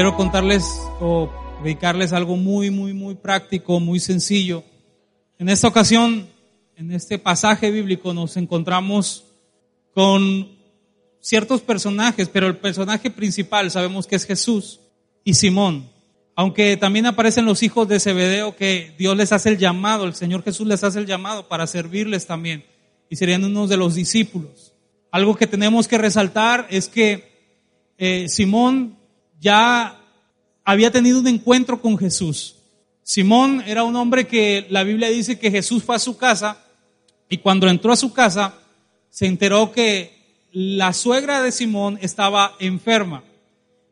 quiero contarles o dedicarles algo muy, muy, muy práctico, muy sencillo. En esta ocasión, en este pasaje bíblico, nos encontramos con ciertos personajes, pero el personaje principal sabemos que es Jesús y Simón. Aunque también aparecen los hijos de Zebedeo que Dios les hace el llamado, el Señor Jesús les hace el llamado para servirles también y serían unos de los discípulos. Algo que tenemos que resaltar es que eh, Simón ya había tenido un encuentro con Jesús. Simón era un hombre que la Biblia dice que Jesús fue a su casa y cuando entró a su casa se enteró que la suegra de Simón estaba enferma.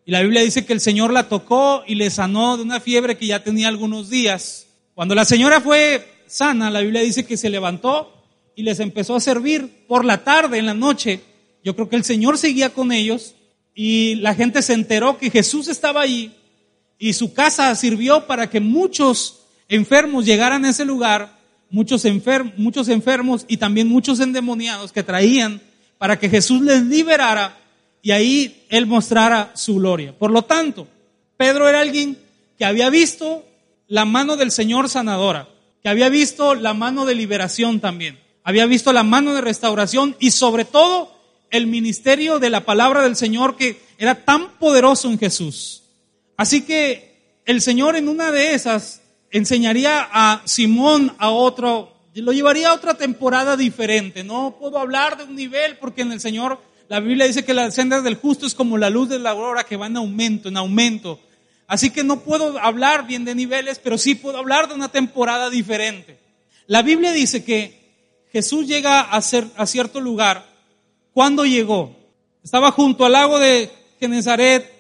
Y la Biblia dice que el Señor la tocó y le sanó de una fiebre que ya tenía algunos días. Cuando la señora fue sana, la Biblia dice que se levantó y les empezó a servir por la tarde, en la noche. Yo creo que el Señor seguía con ellos y la gente se enteró que Jesús estaba allí y su casa sirvió para que muchos enfermos llegaran a ese lugar, muchos, muchos enfermos y también muchos endemoniados que traían para que Jesús les liberara y ahí él mostrara su gloria. Por lo tanto, Pedro era alguien que había visto la mano del Señor sanadora, que había visto la mano de liberación también, había visto la mano de restauración y sobre todo el ministerio de la palabra del Señor que era tan poderoso en Jesús. Así que el Señor en una de esas enseñaría a Simón a otro, lo llevaría a otra temporada diferente. No puedo hablar de un nivel porque en el Señor la Biblia dice que las sendas del justo es como la luz de la aurora que va en aumento, en aumento. Así que no puedo hablar bien de niveles, pero sí puedo hablar de una temporada diferente. La Biblia dice que Jesús llega a, ser, a cierto lugar ¿Cuándo llegó? Estaba junto al lago de Genezaret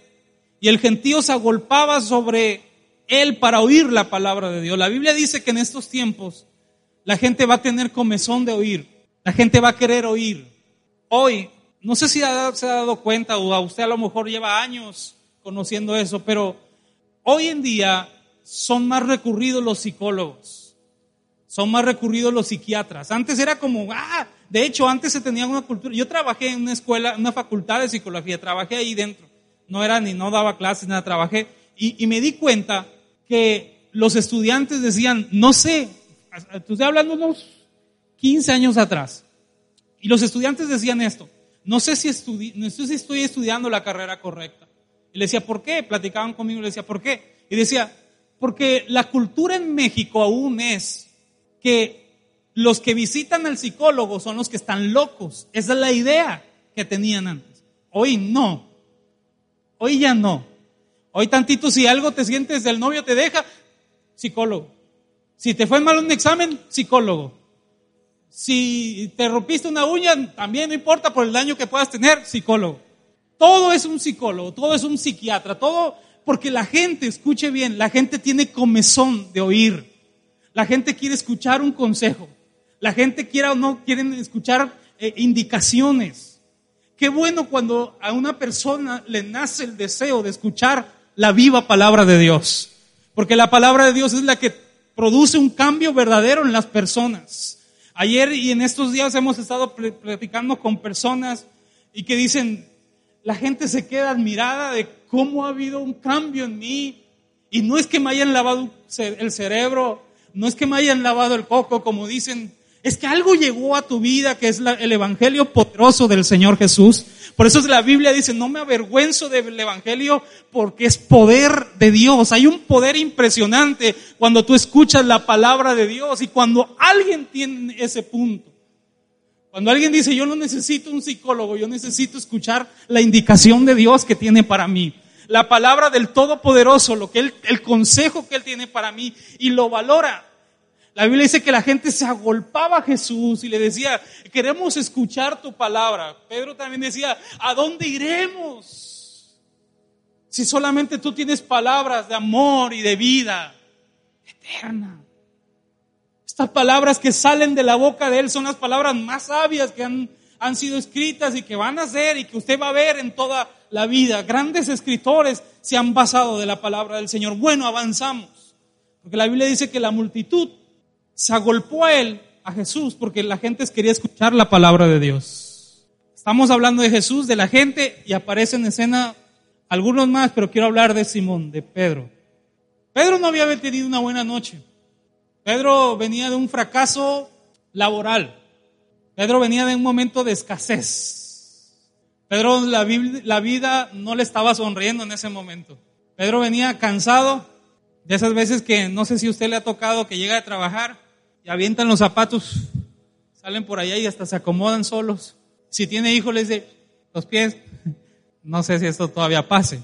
y el gentío se agolpaba sobre él para oír la palabra de Dios. La Biblia dice que en estos tiempos la gente va a tener comezón de oír, la gente va a querer oír. Hoy, no sé si se ha dado cuenta o a usted a lo mejor lleva años conociendo eso, pero hoy en día son más recurridos los psicólogos, son más recurridos los psiquiatras. Antes era como, ah, de hecho, antes se tenía una cultura. Yo trabajé en una escuela, una facultad de psicología, trabajé ahí dentro. No era ni no daba clases, nada, trabajé. Y, me di cuenta que los estudiantes decían, no sé, estoy hablando unos 15 años atrás. Y los estudiantes decían esto, no sé si, no sé si estoy estudiando la carrera correcta. Y le decía, ¿por qué? Platicaban conmigo y le decía, ¿por qué? Y decía, porque la cultura en México aún es que los que visitan al psicólogo son los que están locos. Esa es la idea que tenían antes. Hoy no. Hoy ya no. Hoy tantito si algo te sientes, el novio te deja, psicólogo. Si te fue mal un examen, psicólogo. Si te rompiste una uña, también no importa por el daño que puedas tener, psicólogo. Todo es un psicólogo, todo es un psiquiatra, todo porque la gente, escuche bien, la gente tiene comezón de oír. La gente quiere escuchar un consejo. La gente quiera o no quieren escuchar eh, indicaciones. Qué bueno cuando a una persona le nace el deseo de escuchar la viva palabra de Dios. Porque la palabra de Dios es la que produce un cambio verdadero en las personas. Ayer y en estos días hemos estado platicando con personas y que dicen, la gente se queda admirada de cómo ha habido un cambio en mí. Y no es que me hayan lavado el cerebro, no es que me hayan lavado el coco, como dicen es que algo llegó a tu vida que es el evangelio poderoso del Señor Jesús. Por eso la Biblia dice, no me avergüenzo del evangelio porque es poder de Dios. Hay un poder impresionante cuando tú escuchas la palabra de Dios y cuando alguien tiene ese punto. Cuando alguien dice, yo no necesito un psicólogo, yo necesito escuchar la indicación de Dios que tiene para mí. La palabra del Todopoderoso, lo que el consejo que Él tiene para mí y lo valora. La Biblia dice que la gente se agolpaba a Jesús y le decía, queremos escuchar tu palabra. Pedro también decía, ¿a dónde iremos? Si solamente tú tienes palabras de amor y de vida eterna. Estas palabras que salen de la boca de Él son las palabras más sabias que han, han sido escritas y que van a ser y que usted va a ver en toda la vida. Grandes escritores se han basado de la palabra del Señor. Bueno, avanzamos. Porque la Biblia dice que la multitud se agolpó a él, a Jesús, porque la gente quería escuchar la palabra de Dios. Estamos hablando de Jesús, de la gente, y aparece en escena algunos más, pero quiero hablar de Simón, de Pedro. Pedro no había tenido una buena noche. Pedro venía de un fracaso laboral. Pedro venía de un momento de escasez. Pedro, la, la vida no le estaba sonriendo en ese momento. Pedro venía cansado de esas veces que no sé si a usted le ha tocado que llega a trabajar y avientan los zapatos, salen por allá y hasta se acomodan solos. Si tiene hijos, les dice, los pies, no sé si esto todavía pase.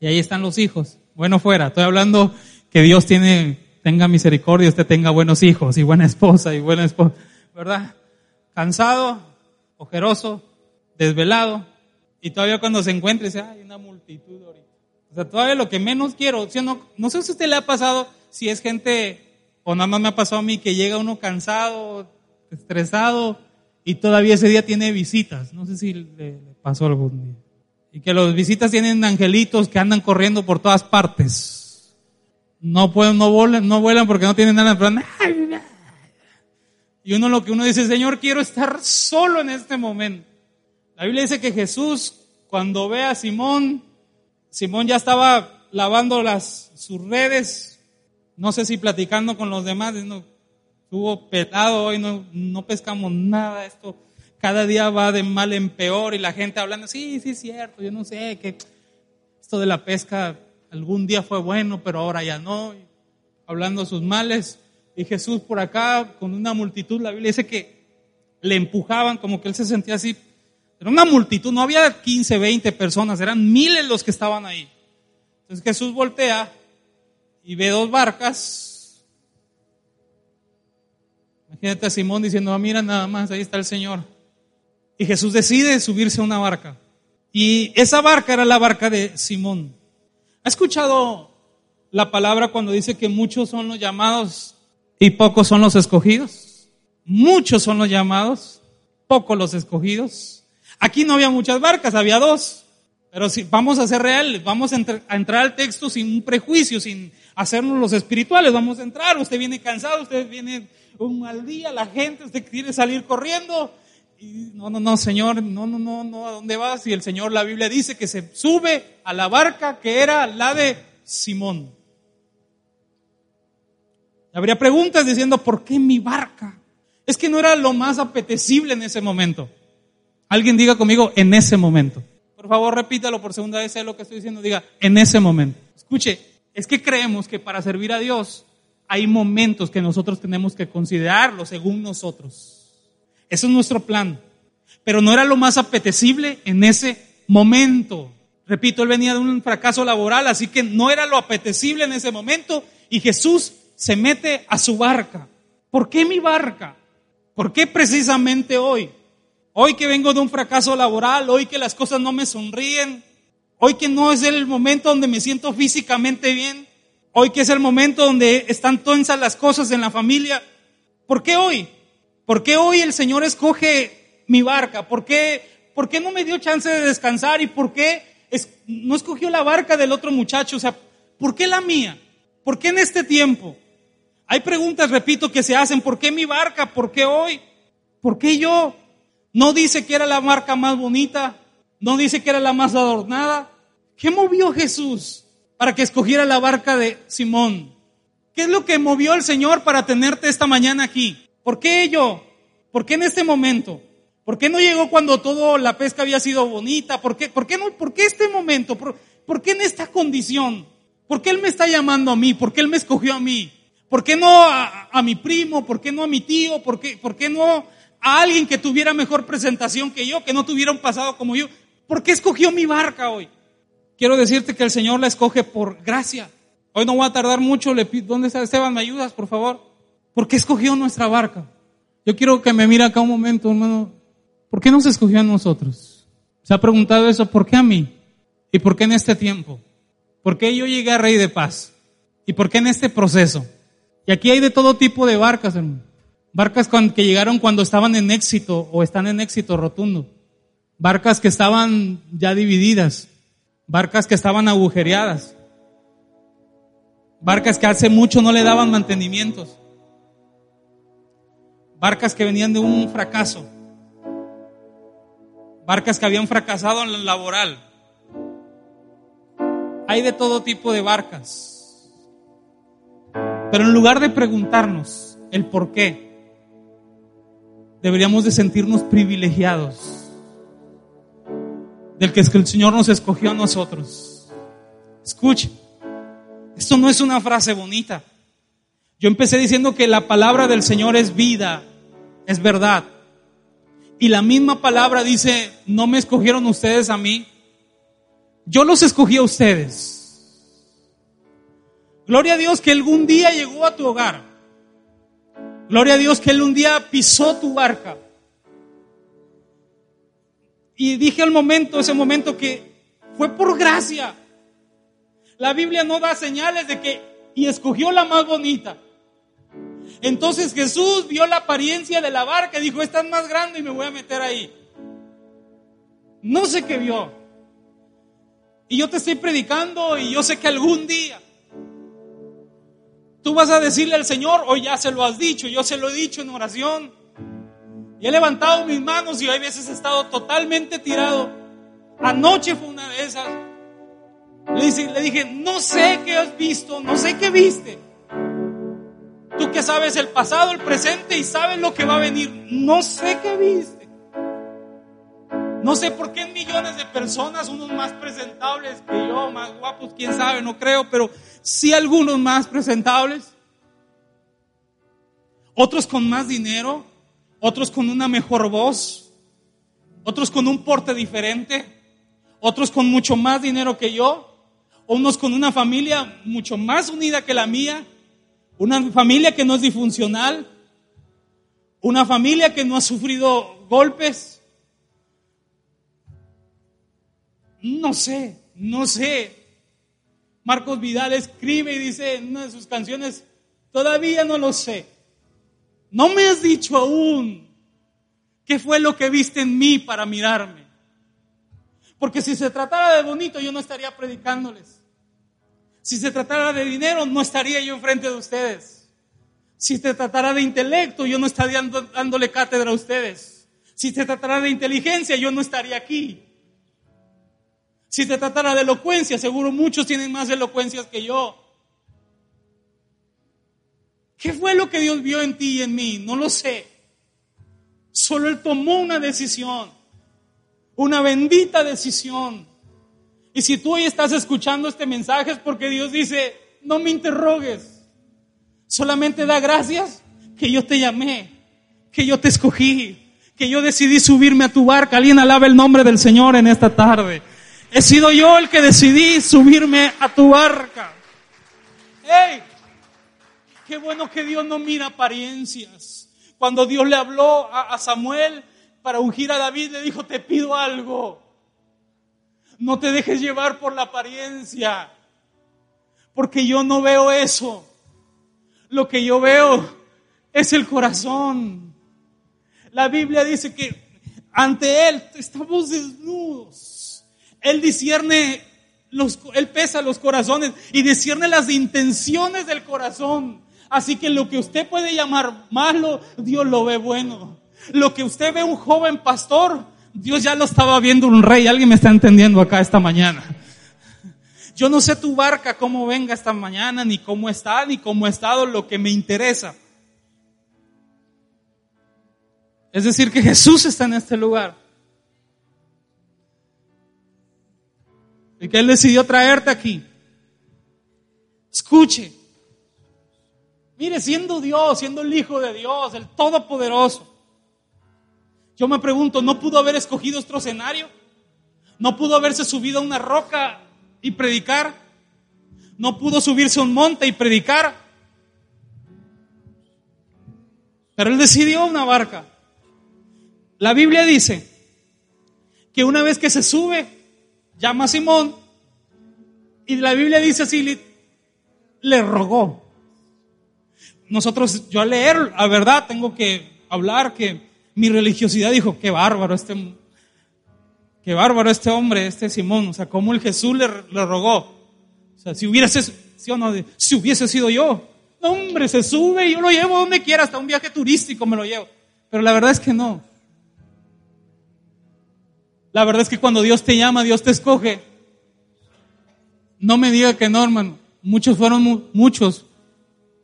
Y ahí están los hijos. Bueno, fuera. Estoy hablando que Dios tiene, tenga misericordia, usted tenga buenos hijos y buena esposa y buena esposa, ¿verdad? Cansado, ojeroso, desvelado. Y todavía cuando se encuentre dice, hay una multitud ahorita. O sea, todavía lo que menos quiero, no, no sé si a usted le ha pasado, si es gente, o nada más me ha pasado a mí, que llega uno cansado, estresado, y todavía ese día tiene visitas. No sé si le pasó algún día. Y que los visitas tienen angelitos que andan corriendo por todas partes. No pueden, no vuelan, no vuelan porque no tienen nada. Y uno lo que uno dice, Señor, quiero estar solo en este momento. La Biblia dice que Jesús, cuando ve a Simón, Simón ya estaba lavando las, sus redes, no sé si platicando con los demás, no, estuvo pelado hoy, no, no pescamos nada, esto cada día va de mal en peor y la gente hablando, sí, sí es cierto, yo no sé, que esto de la pesca algún día fue bueno, pero ahora ya no, hablando sus males. Y Jesús por acá, con una multitud, la Biblia dice que le empujaban, como que él se sentía así. Era una multitud, no había 15, 20 personas, eran miles los que estaban ahí. Entonces Jesús voltea y ve dos barcas. Imagínate a Simón diciendo, ah, mira nada más, ahí está el Señor. Y Jesús decide subirse a una barca. Y esa barca era la barca de Simón. ¿Ha escuchado la palabra cuando dice que muchos son los llamados y pocos son los escogidos? Muchos son los llamados, pocos los escogidos. Aquí no había muchas barcas, había dos. Pero si vamos a ser reales, vamos a, a, entrar al texto sin un prejuicio, sin hacernos los espirituales, vamos a entrar. Usted viene cansado, usted viene un mal día, la gente, usted quiere salir corriendo no, no, no, Señor, no, no, no, no, ¿a dónde vas? Y el Señor, la Biblia dice que se sube a la barca que era la de Simón. Habría preguntas diciendo, ¿por qué mi barca? Es que no era lo más apetecible en ese momento. Alguien diga conmigo, en ese momento. Por favor, repítalo por segunda vez, sé lo que estoy diciendo. Diga, en ese momento. Escuche, es que creemos que para servir a Dios hay momentos que nosotros tenemos que considerarlo según nosotros. Ese es nuestro plan. Pero no era lo más apetecible en ese momento. Repito, él venía de un fracaso laboral, así que no era lo apetecible en ese momento y Jesús se mete a su barca. ¿Por qué mi barca? ¿Por qué precisamente hoy? Hoy que vengo de un fracaso laboral, hoy que las cosas no me sonríen, hoy que no es el momento donde me siento físicamente bien, hoy que es el momento donde están tensas las cosas en la familia. ¿Por qué hoy? ¿Por qué hoy el Señor escoge mi barca? ¿Por qué, por qué no me dio chance de descansar? ¿Y por qué no escogió la barca del otro muchacho? O sea, ¿por qué la mía? ¿Por qué en este tiempo? Hay preguntas, repito, que se hacen. ¿Por qué mi barca? ¿Por qué hoy? ¿Por qué yo? No dice que era la barca más bonita. No dice que era la más adornada. ¿Qué movió Jesús para que escogiera la barca de Simón? ¿Qué es lo que movió el Señor para tenerte esta mañana aquí? ¿Por qué yo? ¿Por qué en este momento? ¿Por qué no llegó cuando todo la pesca había sido bonita? ¿Por qué, por qué, no, por qué este momento? ¿Por, ¿Por, qué en esta condición? ¿Por qué Él me está llamando a mí? ¿Por qué Él me escogió a mí? ¿Por qué no a, a mi primo? ¿Por qué no a mi tío? ¿Por qué, ¿Por qué no a alguien que tuviera mejor presentación que yo, que no tuviera un pasado como yo? ¿Por qué escogió mi barca hoy? Quiero decirte que el Señor la escoge por gracia. Hoy no voy a tardar mucho. Le pido, ¿Dónde está Esteban? ¿Me ayudas, por favor? ¿Por qué escogió nuestra barca? Yo quiero que me mire acá un momento, hermano. ¿Por qué nos escogió a nosotros? ¿Se ha preguntado eso? ¿Por qué a mí? ¿Y por qué en este tiempo? ¿Por qué yo llegué a Rey de Paz? ¿Y por qué en este proceso? Y aquí hay de todo tipo de barcas, hermano. Barcas que llegaron cuando estaban en éxito o están en éxito rotundo. Barcas que estaban ya divididas. Barcas que estaban agujereadas. Barcas que hace mucho no le daban mantenimientos barcas que venían de un fracaso, barcas que habían fracasado en lo laboral, hay de todo tipo de barcas. Pero en lugar de preguntarnos el por qué, deberíamos de sentirnos privilegiados del que el Señor nos escogió a nosotros. Escuche, esto no es una frase bonita. Yo empecé diciendo que la palabra del Señor es vida, es verdad. Y la misma palabra dice, no me escogieron ustedes a mí, yo los escogí a ustedes. Gloria a Dios que algún día llegó a tu hogar. Gloria a Dios que Él un día pisó tu barca. Y dije al momento, ese momento que fue por gracia. La Biblia no da señales de que, y escogió la más bonita. Entonces Jesús vio la apariencia de la barca y dijo, esta es más grande y me voy a meter ahí. No sé qué vio. Y yo te estoy predicando y yo sé que algún día tú vas a decirle al Señor, o ya se lo has dicho, yo se lo he dicho en oración. Y he levantado mis manos y hay veces he estado totalmente tirado. Anoche fue una de esas. Le, dije, no sé qué has visto, no sé qué viste. Tú que sabes el pasado, el presente y sabes lo que va a venir. No sé qué viste. No sé por qué millones de personas, unos más presentables que yo, más guapos, quién sabe, no creo, pero sí algunos más presentables. Otros con más dinero, otros con una mejor voz, otros con un porte diferente, otros con mucho más dinero que yo, unos con una familia mucho más unida que la mía, una familia que no es disfuncional, una familia que no ha sufrido golpes, No sé, no sé. Marcos Vidal escribe y dice en una de sus canciones, todavía no lo sé. No me has dicho aún qué fue lo que viste en mí para mirarme. Porque si se tratara de bonito, yo no estaría predicándoles. Si se tratara de dinero, no estaría yo enfrente de ustedes. Si se tratara de intelecto, yo no estaría dándole cátedra a ustedes. Si se tratara de inteligencia, yo no estaría aquí. Si te tratara de elocuencia, seguro muchos tienen más elocuencias que yo. ¿Qué fue lo que Dios vio en ti y en mí? No lo sé. Solo Él tomó una decisión, una bendita decisión. Y si tú hoy estás escuchando este mensaje es porque Dios dice, no me interrogues, solamente da gracias que yo te llamé, que yo te escogí, que yo decidí subirme a tu barca. Alguien alaba el nombre del Señor en esta tarde. He sido yo el que decidí subirme a tu barca. ¡Hey! Qué bueno que Dios no mira apariencias. Cuando Dios le habló a, Samuel para ungir a David, le dijo, te pido algo. No te dejes llevar por la apariencia. Porque yo no veo eso. Lo que yo veo es el corazón. La Biblia dice que ante Él estamos desnudos. Él discierne, los, Él pesa los corazones y discierne las intenciones del corazón. Así que lo que usted puede llamar malo, Dios lo ve bueno. Lo que usted ve un joven pastor, Dios ya lo estaba viendo un rey. Alguien me está entendiendo acá esta mañana. Yo no sé tu barca cómo venga esta mañana, ni cómo está, ni cómo ha estado, lo que me interesa. Es decir, que Jesús está en este lugar. y que Él decidió traerte aquí. Escuche. Mire, siendo Dios, siendo el Hijo de Dios, el Todopoderoso. Yo me pregunto, ¿no pudo haber escogido otro escenario? ¿No pudo haberse subido a una roca y predicar? ¿No pudo subirse a un monte y predicar? Pero él decidió una barca. La Biblia dice que una vez que se sube, llama a Simón y la Biblia dice así, le, rogó. Nosotros, yo al leer, la verdad, tengo que hablar que mi religiosidad dijo, qué bárbaro este, bárbaro este hombre, este Simón, o sea, como el Jesús le, rogó. O sea, si hubiese, si, no, si hubiese sido yo, hombre, se sube y yo lo llevo donde quiera, hasta un viaje turístico me lo llevo. Pero la verdad es que no. La verdad es que cuando Dios te llama, Dios te escoge. No me diga que no, hermano. Muchos fueron, muchos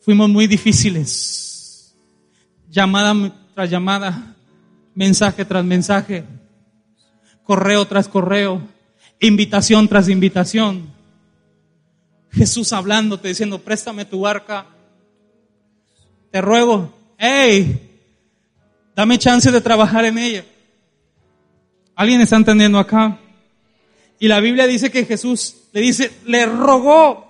fuimos muy difíciles. Llamada tras llamada, mensaje tras mensaje, correo tras correo, invitación tras invitación. Jesús hablándote, diciendo, préstame tu barca. Te ruego, hey, dame chance de trabajar en ella. ¿Alguien está entendiendo acá? Y la Biblia dice que Jesús le dice, le rogó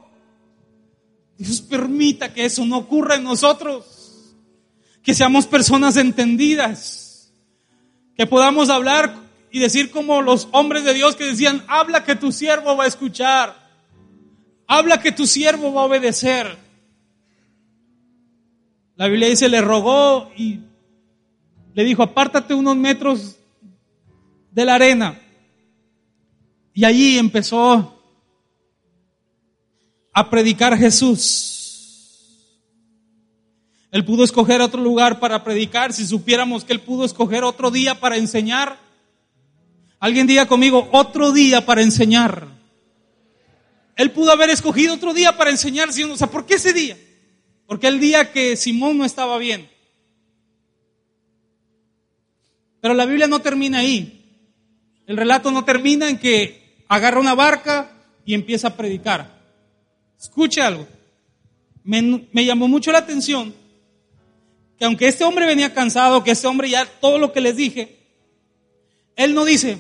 Dios permita que eso no ocurra en nosotros. Que seamos personas entendidas. Que podamos hablar y decir como los hombres de Dios que decían, habla que tu siervo va a escuchar. Habla que tu siervo va a obedecer. La Biblia dice, le rogó y le dijo, apártate unos metros de la arena. Y allí empezó a predicar Jesús. Él pudo escoger otro lugar para predicar si supiéramos que él pudo escoger otro día para enseñar. Alguien diga conmigo, otro día para enseñar. Él pudo haber escogido otro día para enseñar, o sea, ¿por qué ese día? Porque el día que Simón no estaba bien. Pero la Biblia no termina ahí. El relato no termina en que agarra una barca y empieza a predicar. Escuche algo. Me, llamó mucho la atención que aunque este hombre venía cansado, que este hombre ya todo lo que les dije, él no dice,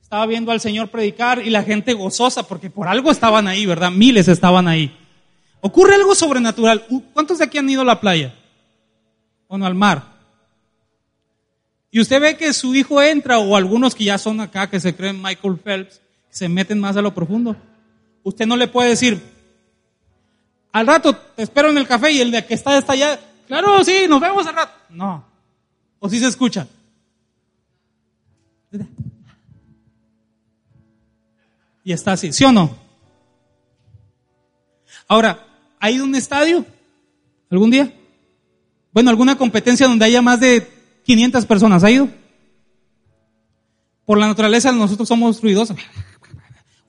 estaba viendo al Señor predicar y la gente gozosa, porque por algo estaban ahí, ¿verdad? Miles estaban ahí. Ocurre algo sobrenatural. ¿Cuántos de aquí han ido a la playa? Bueno, al mar. Y usted ve que su hijo entra, o algunos que ya son acá, que se creen Michael Phelps, se meten más a lo profundo. Usted no le puede decir, al rato te espero en el café y el de que está está allá, claro, sí, nos vemos al rato. No. O si se escucha. Y está así, ¿sí o no? Ahora, ¿ha ido a un estadio algún día? Bueno, alguna competencia donde haya más de 500 personas, ¿ha ido? Por la naturaleza nosotros somos ruidosos.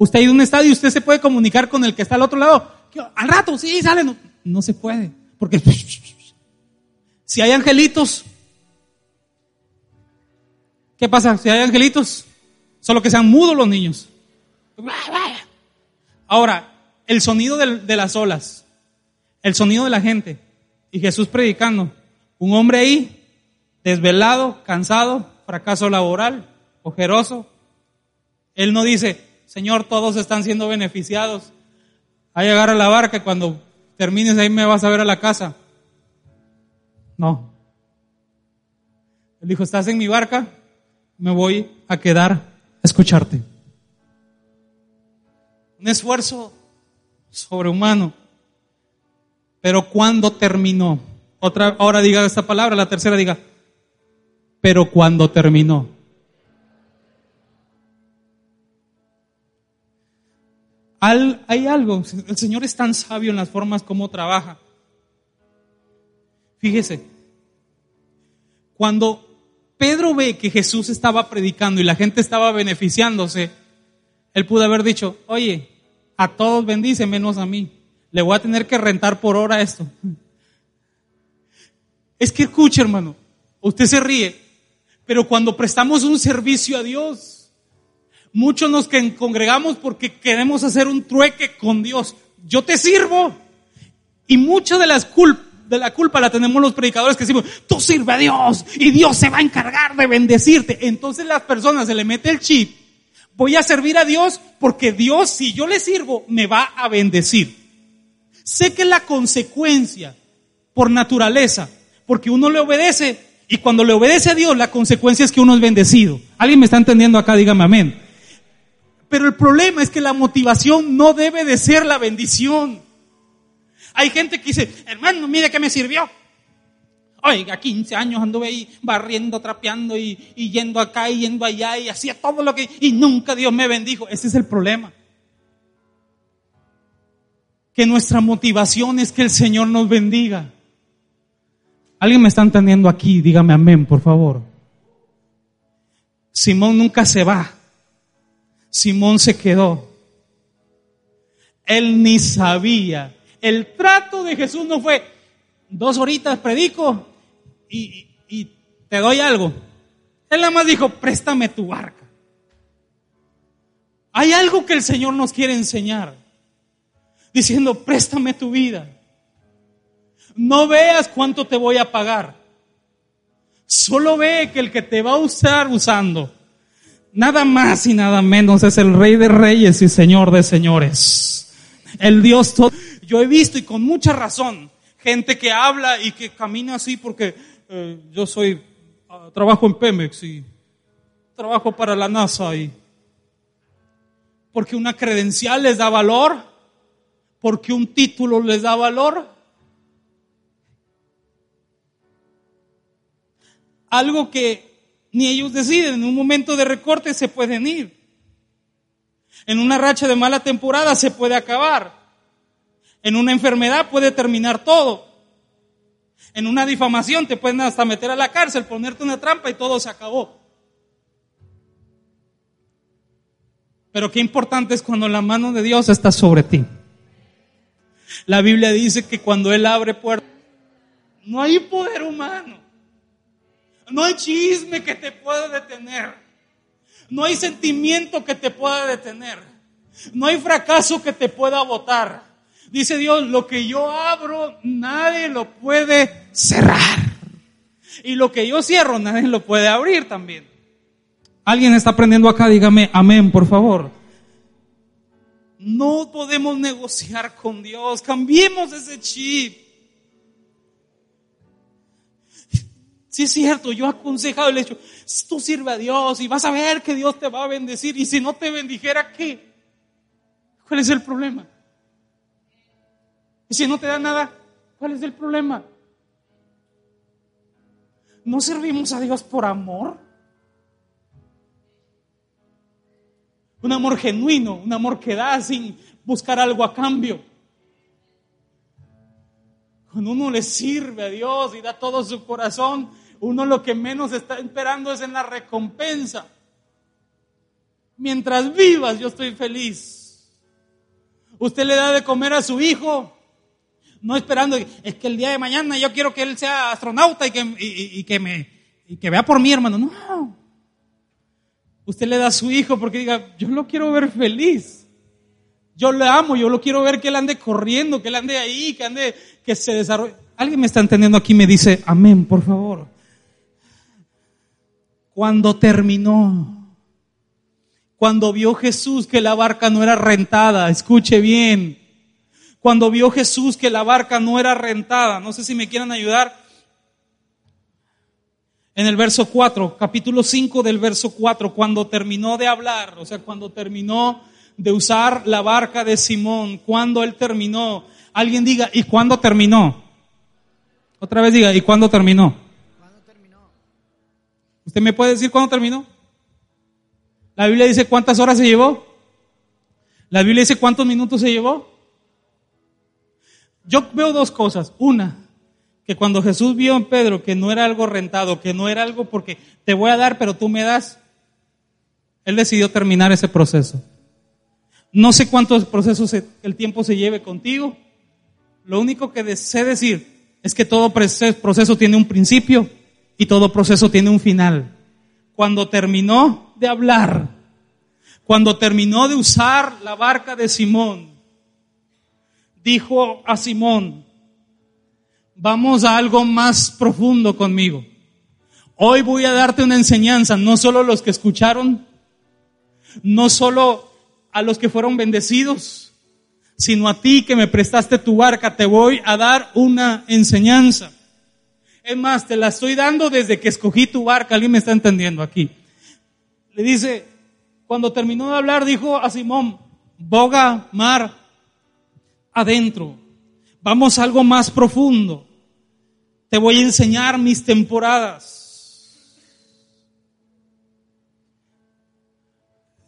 Usted ha ido a un estadio y usted se puede comunicar con el que está al otro lado. Al rato, sí, sale. No, se puede. Porque si hay angelitos, ¿qué pasa? Si hay angelitos, solo que sean mudos los niños. Ahora, el sonido de las olas, el sonido de la gente y Jesús predicando. Un hombre ahí, desvelado, cansado, fracaso laboral, ojeroso. Él no dice, Señor, todos están siendo beneficiados. A llegar a la barca cuando termines ahí me vas a ver a la casa. No. Él dijo, estás en mi barca, me voy a quedar a escucharte. Un esfuerzo sobrehumano. Pero cuando terminó, otra, ahora diga esta palabra, la tercera diga, pero cuando terminó. Hay algo, el Señor es tan sabio en las formas como trabaja. Fíjese, cuando Pedro ve que Jesús estaba predicando y la gente estaba beneficiándose, él pudo haber dicho, oye, a todos bendice menos a mí. Le voy a tener que rentar por hora esto. Es que escuche, hermano, usted se ríe, pero cuando prestamos un servicio a Dios, Muchos nos congregamos porque queremos hacer un trueque con Dios. Yo te sirvo. Y mucha de, las de la culpa la tenemos los predicadores que decimos, tú sirve a Dios y Dios se va a encargar de bendecirte. Entonces las personas se le mete el chip. Voy a servir a Dios porque Dios, si yo le sirvo, me va a bendecir. Sé que la consecuencia, por naturaleza, porque uno le obedece y cuando le obedece a Dios, la consecuencia es que uno es bendecido. ¿Alguien me está entendiendo acá? Dígame amén. Pero el problema es que la motivación no debe de ser la bendición. Hay gente que dice, hermano, mire que me sirvió. Oiga, 15 años anduve ahí barriendo, trapeando y, yendo acá y yendo allá y hacía todo lo que... Y nunca Dios me bendijo. Ese es el problema. Que nuestra motivación es que el Señor nos bendiga. ¿Alguien me está entendiendo aquí? Dígame amén, por favor. Simón nunca se va. Simón se quedó. Él ni sabía. El trato de Jesús no fue dos horitas predico y, te doy algo. Él nada más dijo, préstame tu barca. Hay algo que el Señor nos quiere enseñar. Diciendo, préstame tu vida. No veas cuánto te voy a pagar. Solo ve que el que te va a usar usando, nada más y nada menos, es el Rey de Reyes y Señor de Señores. El Dios todo. Yo he visto y con mucha razón gente que habla y que camina así porque eh, yo soy, ah, trabajo en Pemex y trabajo para la NASA y porque una credencial les da valor, porque un título les da valor. Algo que ni ellos deciden, en un momento de recorte se pueden ir. En una racha de mala temporada se puede acabar. En una enfermedad puede terminar todo. En una difamación te pueden hasta meter a la cárcel, ponerte una trampa y todo se acabó. Pero qué importante es cuando la mano de Dios está sobre ti. La Biblia dice que cuando Él abre puertas, no hay poder humano. No hay chisme que te pueda detener. No hay sentimiento que te pueda detener. No hay fracaso que te pueda botar. Dice Dios, lo que yo abro, nadie lo puede cerrar. Y lo que yo cierro, nadie lo puede abrir también. ¿Alguien está aprendiendo acá? Dígame amén, por favor. No podemos negociar con Dios. Cambiemos ese chip. Si es cierto, yo he aconsejado el hecho, tú sirve a Dios y vas a ver que Dios te va a bendecir. Y si no te bendijera, ¿qué? ¿Cuál es el problema? Y si no te da nada, ¿cuál es el problema? ¿No servimos a Dios por amor? Un amor genuino, un amor que da sin buscar algo a cambio. Cuando uno le sirve a Dios y da todo su corazón, uno lo que menos está esperando es en la recompensa. Mientras vivas, yo estoy feliz. Usted le da de comer a su hijo, no esperando, es que el día de mañana yo quiero que él sea astronauta y que, y que me, y que vea por mí, hermano. No, Usted le da a su hijo porque diga, yo lo quiero ver feliz. Yo le amo, yo lo quiero ver que él ande corriendo, que él ande ahí, que ande, que se desarrolle. Alguien me está entendiendo aquí, me dice, amén, por favor. Cuando terminó, cuando vio Jesús que la barca no era rentada, escuche bien, cuando vio Jesús que la barca no era rentada, no sé si me quieren ayudar, en el verso 4, capítulo 5 del verso 4, cuando terminó de hablar, o sea, cuando terminó de usar la barca de Simón, cuando él terminó, alguien diga, ¿y cuándo terminó? Otra vez diga, ¿y? ¿Cuándo terminó? ¿Usted me puede decir cuándo terminó? La Biblia dice cuántas horas se llevó. La Biblia dice cuántos minutos se llevó. Yo veo dos cosas. Una, que cuando Jesús vio en Pedro que no era algo rentado, que no era algo porque te voy a dar, pero tú me das, él decidió terminar ese proceso. No sé cuántos procesos el tiempo se lleve contigo. Lo único que sé decir es que todo proceso tiene un principio y todo proceso tiene un final. Cuando terminó de hablar, cuando terminó de usar la barca de Simón, dijo a Simón, vamos a algo más profundo conmigo. Hoy voy a darte una enseñanza, no solo los que escucharon, no solo a los que fueron bendecidos, sino a ti que me prestaste tu barca, te voy a dar una enseñanza. Es más, te la estoy dando desde que escogí tu barca, alguien me está entendiendo aquí. Le dice, cuando terminó de hablar, dijo a Simón, boga mar adentro, vamos a algo más profundo. Te voy a enseñar mis temporadas.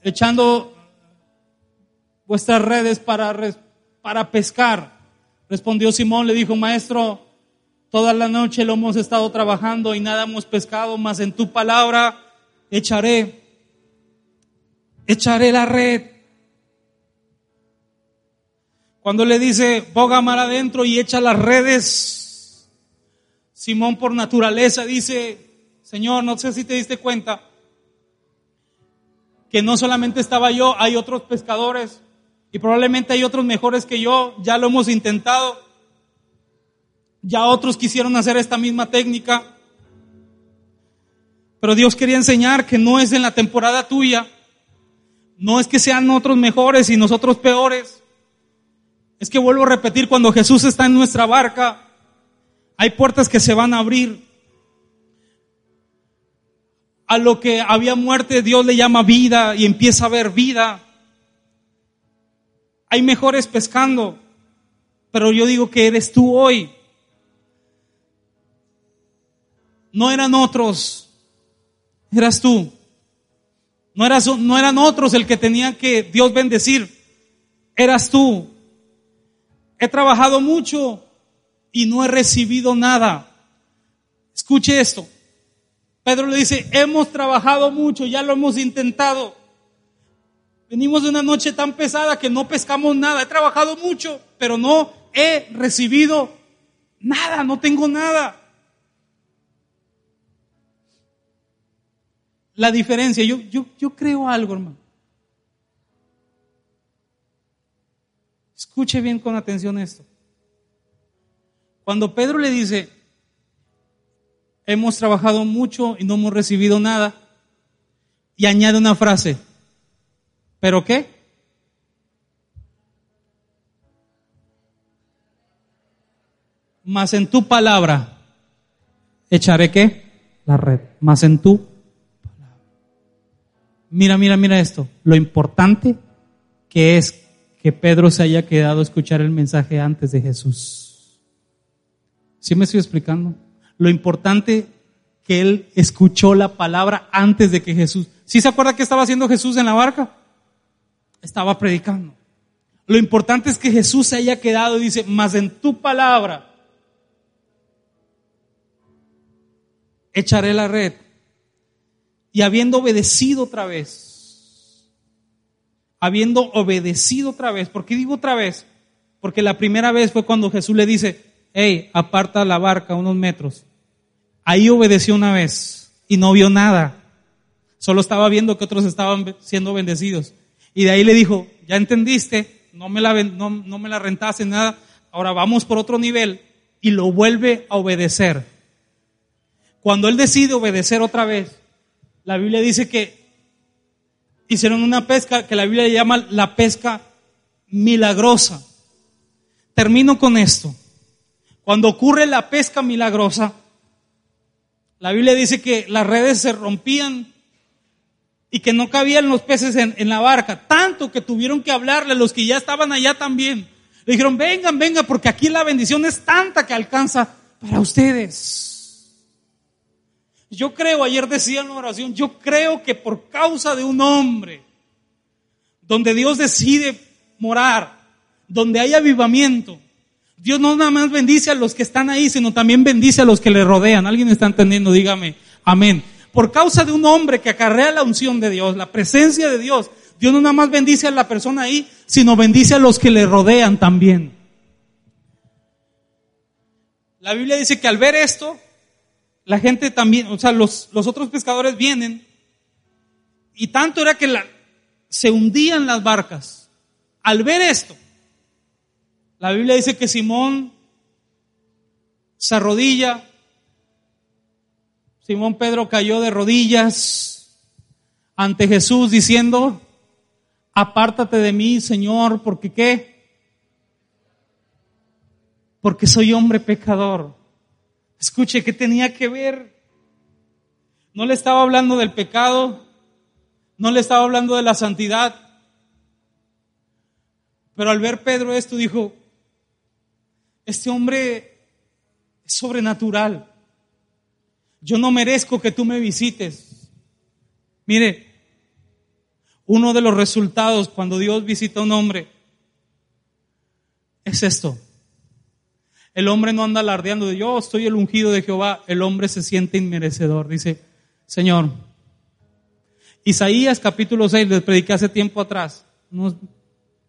Echando vuestras redes para, para pescar. Respondió Simón, le dijo, maestro, toda la noche lo hemos estado trabajando y nada hemos pescado, mas en tu palabra echaré, echaré la red. Cuando le dice, boga mar adentro y echa las redes, Simón por naturaleza dice, Señor, no sé si te diste cuenta, que no solamente estaba yo, hay otros pescadores y probablemente hay otros mejores que yo, ya lo hemos intentado, ya otros quisieron hacer esta misma técnica, pero Dios quería enseñar que no es en la temporada tuya, no es que sean otros mejores y nosotros peores, es que vuelvo a repetir, cuando Jesús está en nuestra barca, hay puertas que se van a abrir. A lo que había muerte, Dios le llama vida y empieza a haber vida. Hay mejores pescando, pero yo digo que eres tú hoy. No eran otros, eras tú. No, eras, no eran otros el que tenía que Dios bendecir, eras tú. He trabajado mucho y no he recibido nada. Escuche esto. Pedro le dice, hemos trabajado mucho, ya lo hemos intentado. Venimos de una noche tan pesada que no pescamos nada. He trabajado mucho, pero no he recibido nada, no tengo nada. La diferencia, yo, yo, yo creo algo, hermano. Escuche bien con atención esto. Cuando Pedro le dice, hemos trabajado mucho y no hemos recibido nada, y añade una frase, ¿pero qué? Más en tu palabra echaré qué? La red. Más en tu. Mira, mira, mira esto. Lo importante que es que Pedro se haya quedado a escuchar el mensaje antes de Jesús. ¿Sí me estoy explicando? Lo importante que él escuchó la palabra antes de que Jesús. ¿Sí se acuerda qué estaba haciendo Jesús en la barca? Estaba predicando. Lo importante es que Jesús se haya quedado y dice, más en tu palabra echaré la red. Y habiendo obedecido otra vez, habiendo obedecido otra vez. ¿Por qué digo otra vez? Porque la primera vez fue cuando Jesús le dice, hey, aparta la barca unos metros. Ahí obedeció una vez y no vio nada. Solo estaba viendo que otros estaban siendo bendecidos. Y de ahí le dijo, ya entendiste, no me la, no, no me la rentaste nada, ahora vamos por otro nivel y lo vuelve a obedecer. Cuando él decide obedecer otra vez, la Biblia dice que hicieron una pesca que la Biblia llama la pesca milagrosa. Termino con esto. Cuando ocurre la pesca milagrosa, la Biblia dice que las redes se rompían y que no cabían los peces en, la barca, tanto que tuvieron que hablarle los que ya estaban allá también. Le dijeron, vengan, vengan, porque aquí la bendición es tanta que alcanza para ustedes. Yo creo, ayer decía en la oración, yo creo que por causa de un hombre, donde Dios decide morar, donde hay avivamiento, Dios no nada más bendice a los que están ahí, sino también bendice a los que le rodean. ¿Alguien está entendiendo? Dígame, amén. Por causa de un hombre que acarrea la unción de Dios, la presencia de Dios, Dios no nada más bendice a la persona ahí, sino bendice a los que le rodean también. La Biblia dice que al ver esto, la gente también, o sea, los, los otros pescadores vienen y tanto era que se hundían las barcas. Al ver esto, la Biblia dice que Simón se arrodilla, Simón Pedro cayó de rodillas ante Jesús diciendo, apártate de mí, Señor, porque qué? Porque soy hombre pecador. Escuche, ¿qué tenía que ver? No le estaba hablando del pecado, no le estaba hablando de la santidad. Pero al ver Pedro esto dijo, este hombre es sobrenatural. Yo no merezco que tú me visites. Mire, uno de los resultados cuando Dios visita a un hombre es esto. El hombre no anda alardeando de yo estoy el ungido de Jehová. El hombre se siente inmerecedor. Dice, Señor, Isaías capítulo 6, les prediqué hace tiempo atrás, unos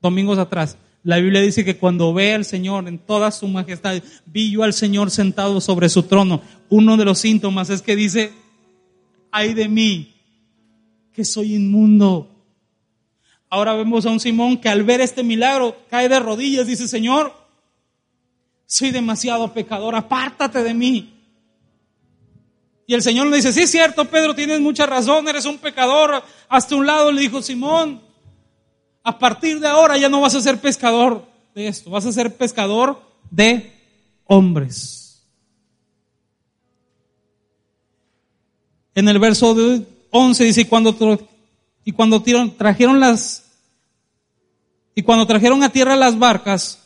domingos atrás. La Biblia dice que cuando ve al Señor en toda su majestad, vi yo al Señor sentado sobre su trono. Uno de los síntomas es que dice, ay de mí, que soy inmundo. Ahora vemos a un Simón que al ver este milagro cae de rodillas, dice, Señor, soy demasiado pecador, apártate de mí. Y el Señor le dice, sí cierto, Pedro, tienes mucha razón, eres un pecador. Hasta un lado le dijo, Simón, a partir de ahora ya no vas a ser pescador de esto, vas a ser pescador de hombres. En el verso 11 dice, y cuando, y cuando trajeron las, y cuando trajeron a tierra las barcas,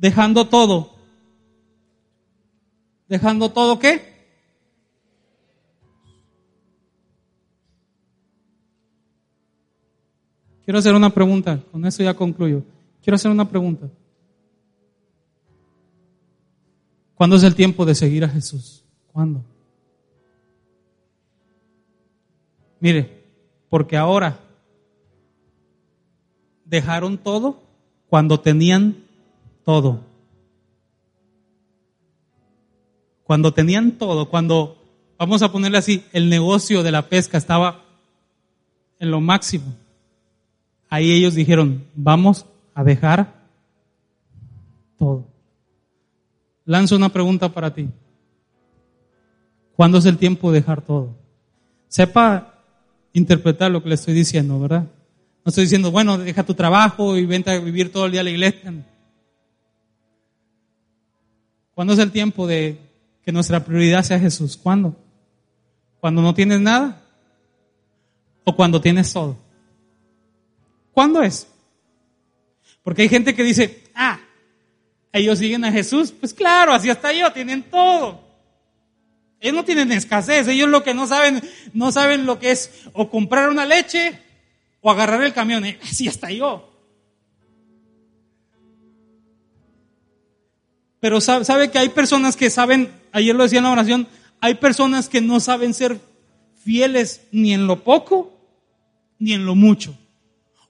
dejando todo, dejando todo qué? Quiero hacer una pregunta, con eso ya concluyo. Quiero hacer una pregunta. ¿Cuándo es el tiempo de seguir a Jesús? ¿Cuándo? Mire, porque ahora dejaron todo cuando tenían todo. Cuando tenían todo, cuando, vamos a ponerle así, el negocio de la pesca estaba en lo máximo ahí ellos dijeron, vamos a dejar todo. Lanzo una pregunta para ti. ¿Cuándo es el tiempo de dejar todo? Sepa interpretar lo que le estoy diciendo, ¿verdad? No estoy diciendo, bueno, deja tu trabajo y vente a vivir todo el día a la iglesia. ¿Cuándo es el tiempo de que nuestra prioridad sea Jesús? ¿Cuándo? ¿Cuando no tienes nada? ¿O cuando tienes todo? ¿Cuándo es? Porque hay gente que dice, ah, ellos siguen a Jesús. Pues claro, así hasta yo, tienen todo. Ellos no tienen escasez, ellos lo que no saben, no saben lo que es o comprar una leche o agarrar el camión. Eh, así hasta yo. Pero sabe, que hay personas que saben, ayer lo decía en la oración, hay personas que no saben ser fieles ni en lo poco ni en lo mucho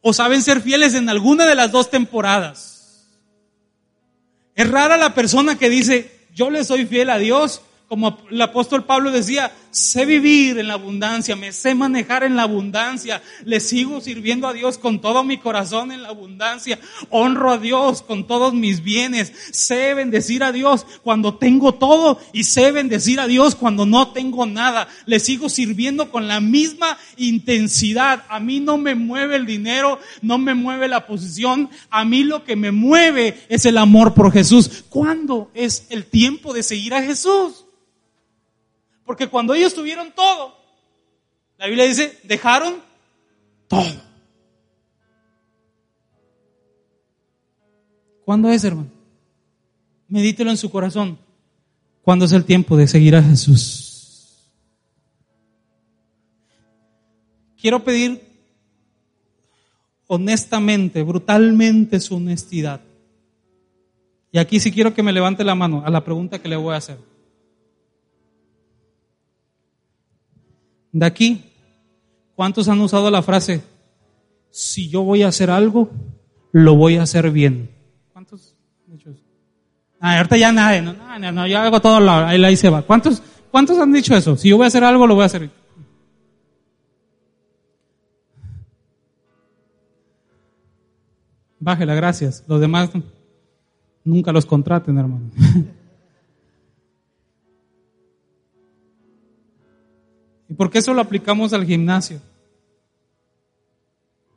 o saben ser fieles en alguna de las dos temporadas. Es rara la persona que dice, yo le soy fiel a Dios, como el apóstol Pablo decía, sé vivir en la abundancia, me sé manejar en la abundancia, le sigo sirviendo a Dios con todo mi corazón en la abundancia, honro a Dios con todos mis bienes, sé bendecir a Dios cuando tengo todo y sé bendecir a Dios cuando no tengo nada, le sigo sirviendo con la misma intensidad, a mí no me mueve el dinero, no me mueve la posición, a mí lo que me mueve es el amor por Jesús. ¿Cuándo es el tiempo de seguir a Jesús? Porque cuando ellos tuvieron todo, la Biblia dice, dejaron todo. ¿Cuándo es, hermano? Medítelo en su corazón. ¿Cuándo es el tiempo de seguir a Jesús? Quiero pedir honestamente, brutalmente su honestidad. Y aquí sí quiero que me levante la mano a la pregunta que le voy a hacer. De aquí, ¿cuántos han usado la frase, si yo voy a hacer algo, lo voy a hacer bien? ¿Cuántos? Muchos. Ah, ahorita ya nadie, no, no, no, yo hago todo, ahí, ahí se va. ¿Cuántos, ¿Cuántos han dicho eso? Si yo voy a hacer algo, lo voy a hacer bien. Bájela, gracias. Los demás nunca los contraten, hermano. ¿Y por qué eso lo aplicamos al gimnasio?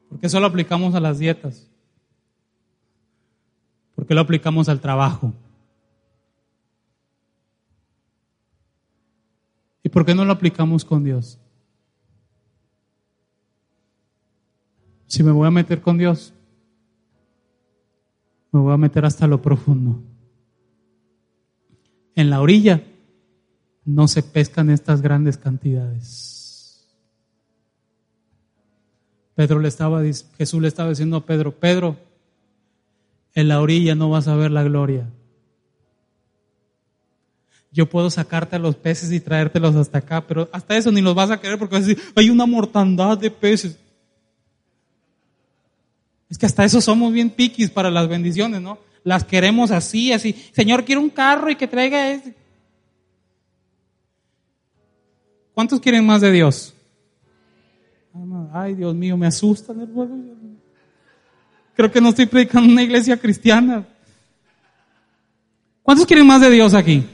¿Por qué eso lo aplicamos a las dietas? ¿Por qué lo aplicamos al trabajo? ¿Y por qué no lo aplicamos con Dios? Si me voy a meter con Dios, me voy a meter hasta lo profundo. En la orilla no se pescan estas grandes cantidades. Pedro le estaba, Jesús le estaba diciendo a Pedro, Pedro, en la orilla no vas a ver la gloria. Yo puedo sacarte a los peces y traértelos hasta acá, pero hasta eso ni los vas a querer porque vas a decir, hay una mortandad de peces. Es que hasta eso somos bien piquis para las bendiciones, ¿no? Las queremos así, así. Señor, quiero un carro y que traiga ese. ¿Cuántos quieren más de Dios? Ay, Dios mío, me asustan. Creo que no estoy predicando una iglesia cristiana. ¿Cuántos quieren más de Dios aquí?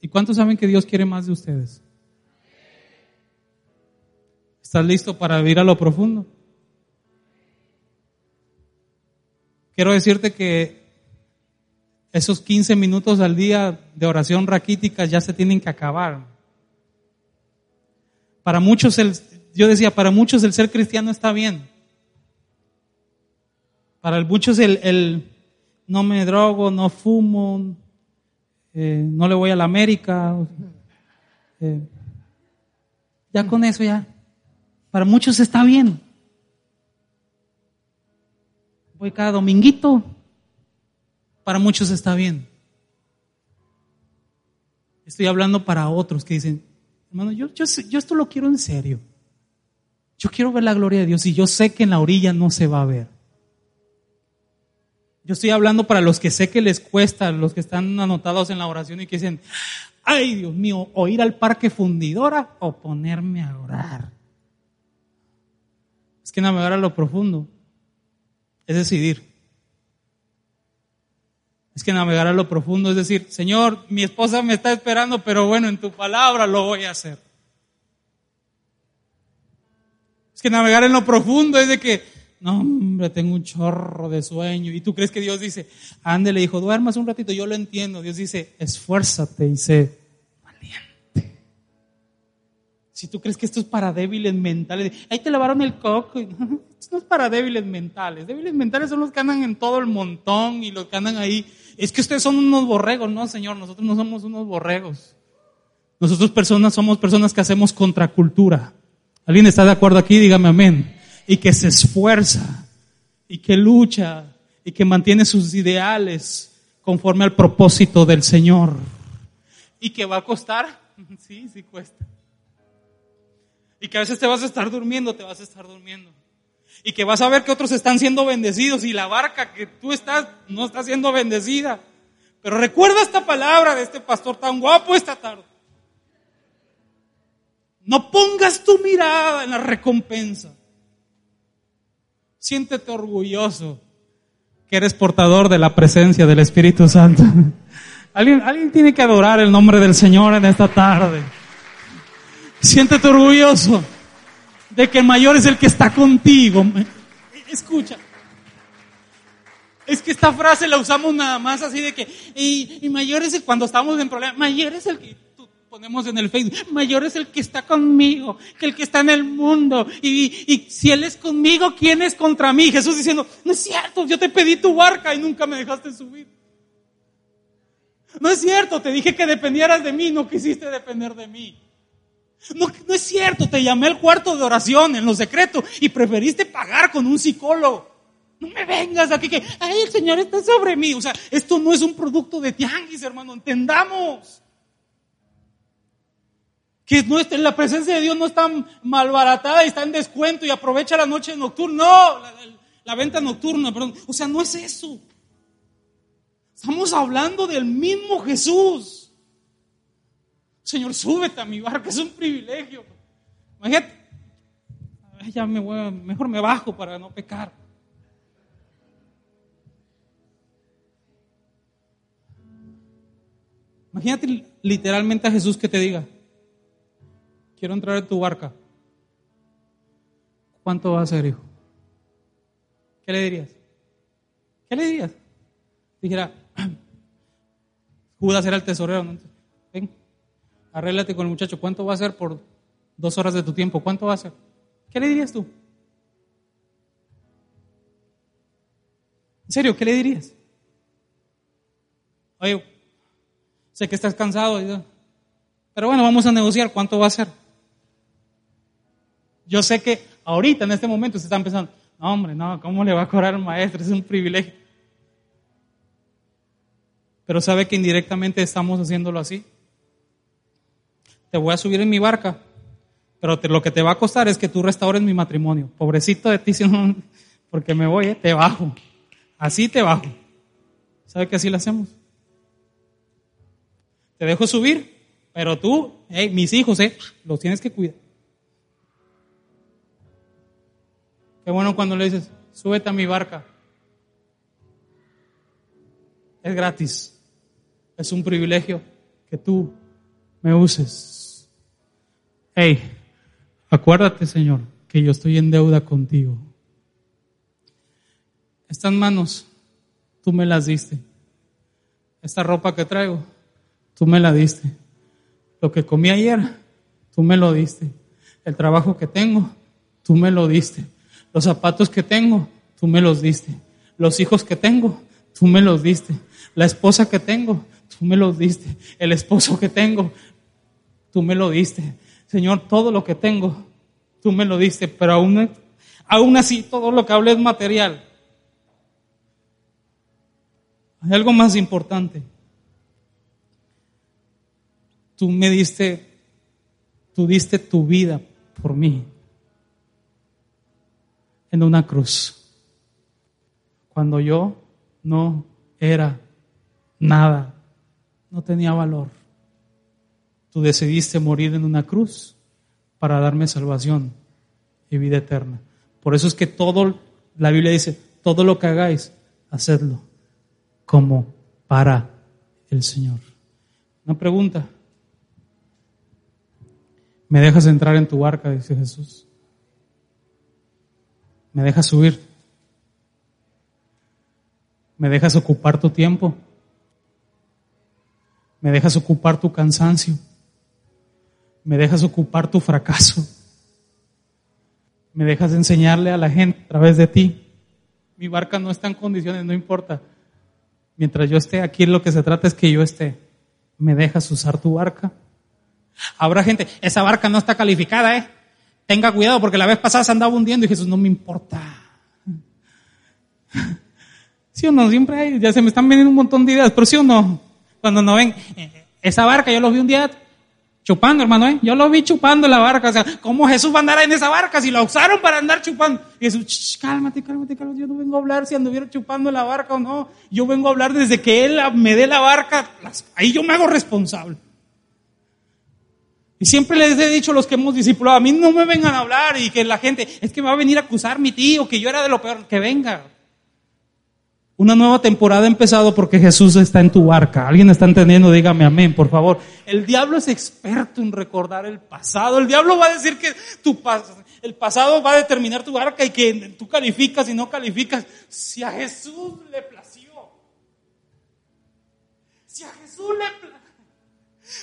¿Y cuántos saben que Dios quiere más de ustedes? ¿Estás listo para ir a lo profundo? Quiero decirte que esos 15 minutos al día de oración raquítica ya se tienen que acabar. Para muchos, el, yo decía, para muchos el ser cristiano está bien. Para muchos el, el no me drogo, no fumo, eh, no le voy a la América. Eh, ya con eso ya. Para muchos está bien. Voy cada dominguito. Para muchos está bien. Estoy hablando para otros que dicen, hermano, yo, esto lo quiero en serio. Yo quiero ver la gloria de Dios y yo sé que en la orilla no se va a ver. Yo estoy hablando para los que sé que les cuesta, los que están anotados en la oración y que dicen, ay Dios mío, o ir al parque fundidora o ponerme a orar. Es que navegar a lo profundo es decidir. Es que navegar a lo profundo es decir, Señor, mi esposa me está esperando, pero bueno, en tu palabra lo voy a hacer. Es que navegar en lo profundo es de que no, hombre, tengo un chorro de sueño. Y tú crees que Dios dice, ándele, hijo, duermas un ratito. Yo lo entiendo. Dios dice, esfuérzate y sé valiente. Si tú crees que esto es para débiles mentales, ahí te lavaron el coco. Esto no es para débiles mentales. Débiles mentales son los que andan en todo el montón y los que andan ahí. Es que ustedes son unos borregos. No, Señor, nosotros no somos unos borregos. Nosotros personas somos personas que hacemos contracultura. ¿Alguien está de acuerdo aquí? Dígame amén y que se esfuerza y que lucha y que mantiene sus ideales conforme al propósito del Señor. ¿Y que va a costar? Sí, sí cuesta. Y que a veces te vas a estar durmiendo, te vas a estar durmiendo. Y que vas a ver que otros están siendo bendecidos y la barca que tú estás no está siendo bendecida. Pero recuerda esta palabra de este pastor tan guapo esta tarde. No pongas tu mirada en la recompensa. Siéntete orgulloso que eres portador de la presencia del Espíritu Santo. ¿Alguien, alguien tiene que adorar el nombre del Señor en esta tarde. Siéntete orgulloso de que mayor es el que está contigo. Escucha. Es que esta frase la usamos nada más así de que, y, y mayor es el, cuando estamos en problemas, mayor es el que, ponemos en el Facebook, mayor es el que está conmigo que el que está en el mundo. Y, si Él es conmigo, ¿quién es contra mí? Jesús diciendo, no es cierto, yo te pedí tu barca y nunca me dejaste subir. No es cierto, te dije que dependieras de mí, no quisiste depender de mí. No, no es cierto, te llamé al cuarto de oración en lo secreto y preferiste pagar con un psicólogo. No me vengas aquí que, ay, el Señor está sobre mí. O sea, esto no es un producto de tianguis, hermano, entendamos que no la presencia de Dios no está malbaratada y está en descuento y aprovecha la noche nocturna. No, la, venta nocturna, perdón. O sea, no es eso. Estamos hablando del mismo Jesús. Señor, súbete a mi barca, es un privilegio. Imagínate, ya me voy, mejor me bajo para no pecar. Imagínate literalmente a Jesús que te diga, quiero entrar en tu barca. ¿Cuánto va a ser, hijo? ¿Qué le dirías? ¿Qué le dirías? Dijera, Judas era el tesorero. Ven, arréglate con el muchacho. ¿Cuánto va a ser por dos horas de tu tiempo? ¿Cuánto va a ser? ¿Qué le dirías tú? ¿En serio? ¿Qué le dirías? Oye, sé que estás cansado, pero bueno, vamos a negociar. ¿Cuánto va a ser? Yo sé que ahorita, en este momento, se están pensando, no, hombre, no, ¿cómo le va a cobrar al maestro? Es un privilegio. Pero sabe que indirectamente estamos haciéndolo así. Te voy a subir en mi barca, Pero lo que te va a costar es que tú restaures mi matrimonio. Pobrecito de ti, porque me voy, ¿eh? te bajo. Así te bajo. ¿Sabe que así lo hacemos? Te dejo subir, pero tú, mis hijos, ¿eh? los tienes que cuidar. Qué bueno cuando le dices, súbete a mi barca. Es gratis. Es un privilegio que tú me uses. Hey, Acuérdate, Señor, que yo estoy en deuda contigo. Estas manos, tú me las diste. Esta ropa que traigo, tú me la diste. Lo que comí ayer, tú me lo diste. El trabajo que tengo, tú me lo diste. Los zapatos que tengo, tú me los diste. Los hijos que tengo, tú me los diste. La esposa que tengo, tú me los diste. El esposo que tengo, tú me lo diste. Señor, todo lo que tengo, tú me lo diste, pero aún, aún así todo lo que hablé es material. Hay algo más importante. Tú me diste, tú diste tu vida por mí en una cruz. Cuando yo no era nada, no tenía valor. Tú decidiste morir en una cruz para darme salvación y vida eterna. Por eso es que todo, la Biblia dice, todo lo que hagáis, hacedlo como para el Señor. Una pregunta. ¿Me dejas entrar en tu barca? Dice Jesús. ¿Me dejas subir? ¿Me dejas ocupar tu tiempo? ¿Me dejas ocupar tu cansancio? Me dejas ocupar tu fracaso, me dejas enseñarle a la gente a través de ti. Mi barca no está en condiciones, no importa. Mientras yo esté aquí, lo que se trata es que yo esté. ¿Me dejas usar tu barca? Habrá gente, esa barca no está calificada, ¿eh? Tenga cuidado porque la vez pasada se andaba hundiendo y Jesús no me importa. ¿Sí o no? Siempre hay, ya se me están viniendo un montón de ideas, pero sí o no. Cuando no ven, eh, esa barca yo lo vi un día Chupando, hermano, ¿eh? Yo lo vi chupando la barca. O sea, ¿cómo Jesús va a andar en esa barca si la usaron para andar chupando? Y Jesús, cálmate, cálmate, cálmate. Yo no vengo a hablar si anduviera chupando la barca o no. Yo vengo a hablar desde que Él me dé la barca. Ahí yo me hago responsable. Y siempre les he dicho a los que hemos discipulado, a mí no me vengan a hablar y que la gente, es que me va a venir a acusar mi tío, que yo era de lo peor, que venga. Una nueva temporada ha empezado porque Jesús está en tu barca. ¿Alguien está entendiendo? Dígame amén, por favor. El diablo es experto en recordar el pasado. El diablo va a decir que tu el pasado va a determinar tu barca y que tú calificas y no calificas. Si a Jesús le plació. Si a Jesús le plació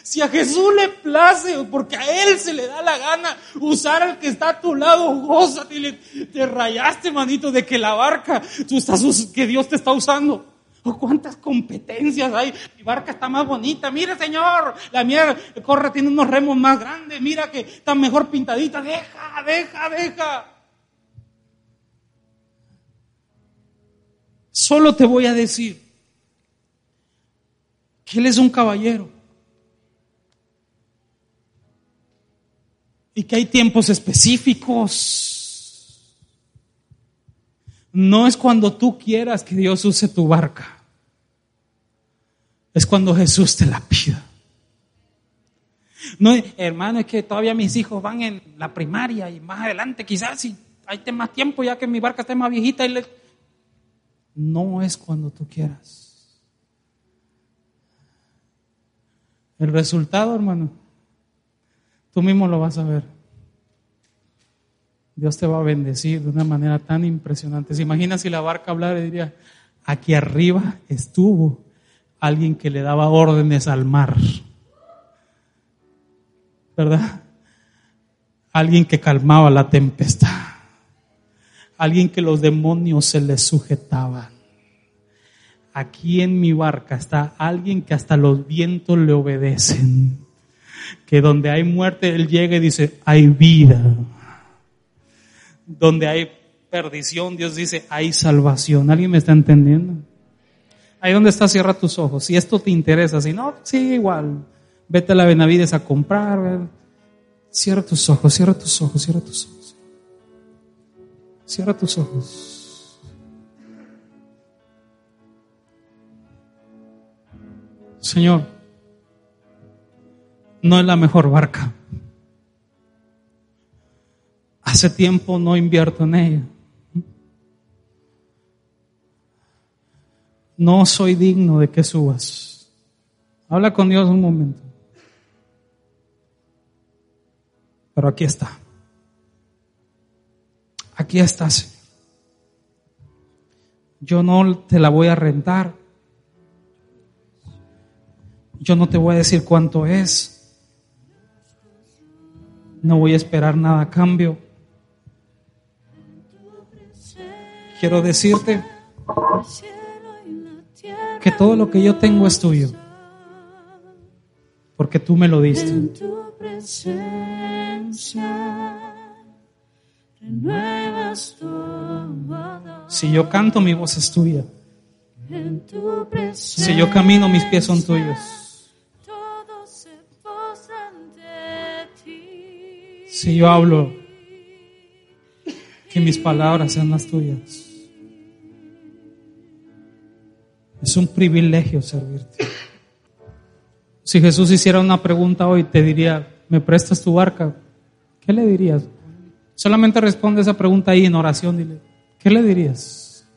si a Jesús le place, porque a Él se le da la gana usar al que está a tu lado, gózate, te rayaste, manito, de que la barca, tú estás, que Dios te está usando. Oh, cuántas competencias hay. Mi barca está más bonita. Mira, Señor, la mía corre, tiene unos remos más grandes. Mira que está mejor pintadita. Deja, deja, deja. Solo te voy a decir que Él es un caballero. Y que hay tiempos específicos. No es cuando tú quieras que Dios use tu barca. Es cuando Jesús te la pida. No, hermano, es que todavía mis hijos van en la primaria y más adelante quizás si hay más tiempo ya que mi barca esté más viejita. Y No es cuando tú quieras. El resultado, hermano, Tú mismo lo vas a ver. Dios te va a bendecir de una manera tan impresionante. ¿Se imagina si la barca hablara y diría, aquí arriba estuvo alguien que le daba órdenes al mar? ¿Verdad? Alguien que calmaba la tempestad. Alguien que los demonios se le sujetaban. Aquí en mi barca está alguien que hasta los vientos le obedecen que donde hay muerte, Él llega y dice, hay vida. Donde hay perdición, Dios dice, hay salvación. ¿Alguien me está entendiendo? Ahí donde está, cierra tus ojos. Si esto te interesa, si no, sigue igual. Vete a la Benavides a comprar. Cierra tus ojos, cierra tus ojos, cierra tus ojos. Cierra tus ojos. Señor, no es la mejor barca. Hace tiempo no invierto en ella. No soy digno de que subas. Habla con Dios un momento. Pero aquí está. Aquí está, Señor. Yo no te la voy a rentar. Yo no te voy a decir cuánto es. No voy a esperar nada a cambio. Quiero decirte que todo lo que yo tengo es tuyo. Porque tú me lo diste. Si yo canto, mi voz es tuya. Si yo camino, mis pies son tuyos. Si yo hablo, que mis palabras sean las tuyas. Es un privilegio servirte. Si Jesús hiciera una pregunta hoy, te diría, ¿me prestas tu barca? ¿Qué le dirías? Solamente responde esa pregunta ahí en oración. Dile, ¿qué le dirías?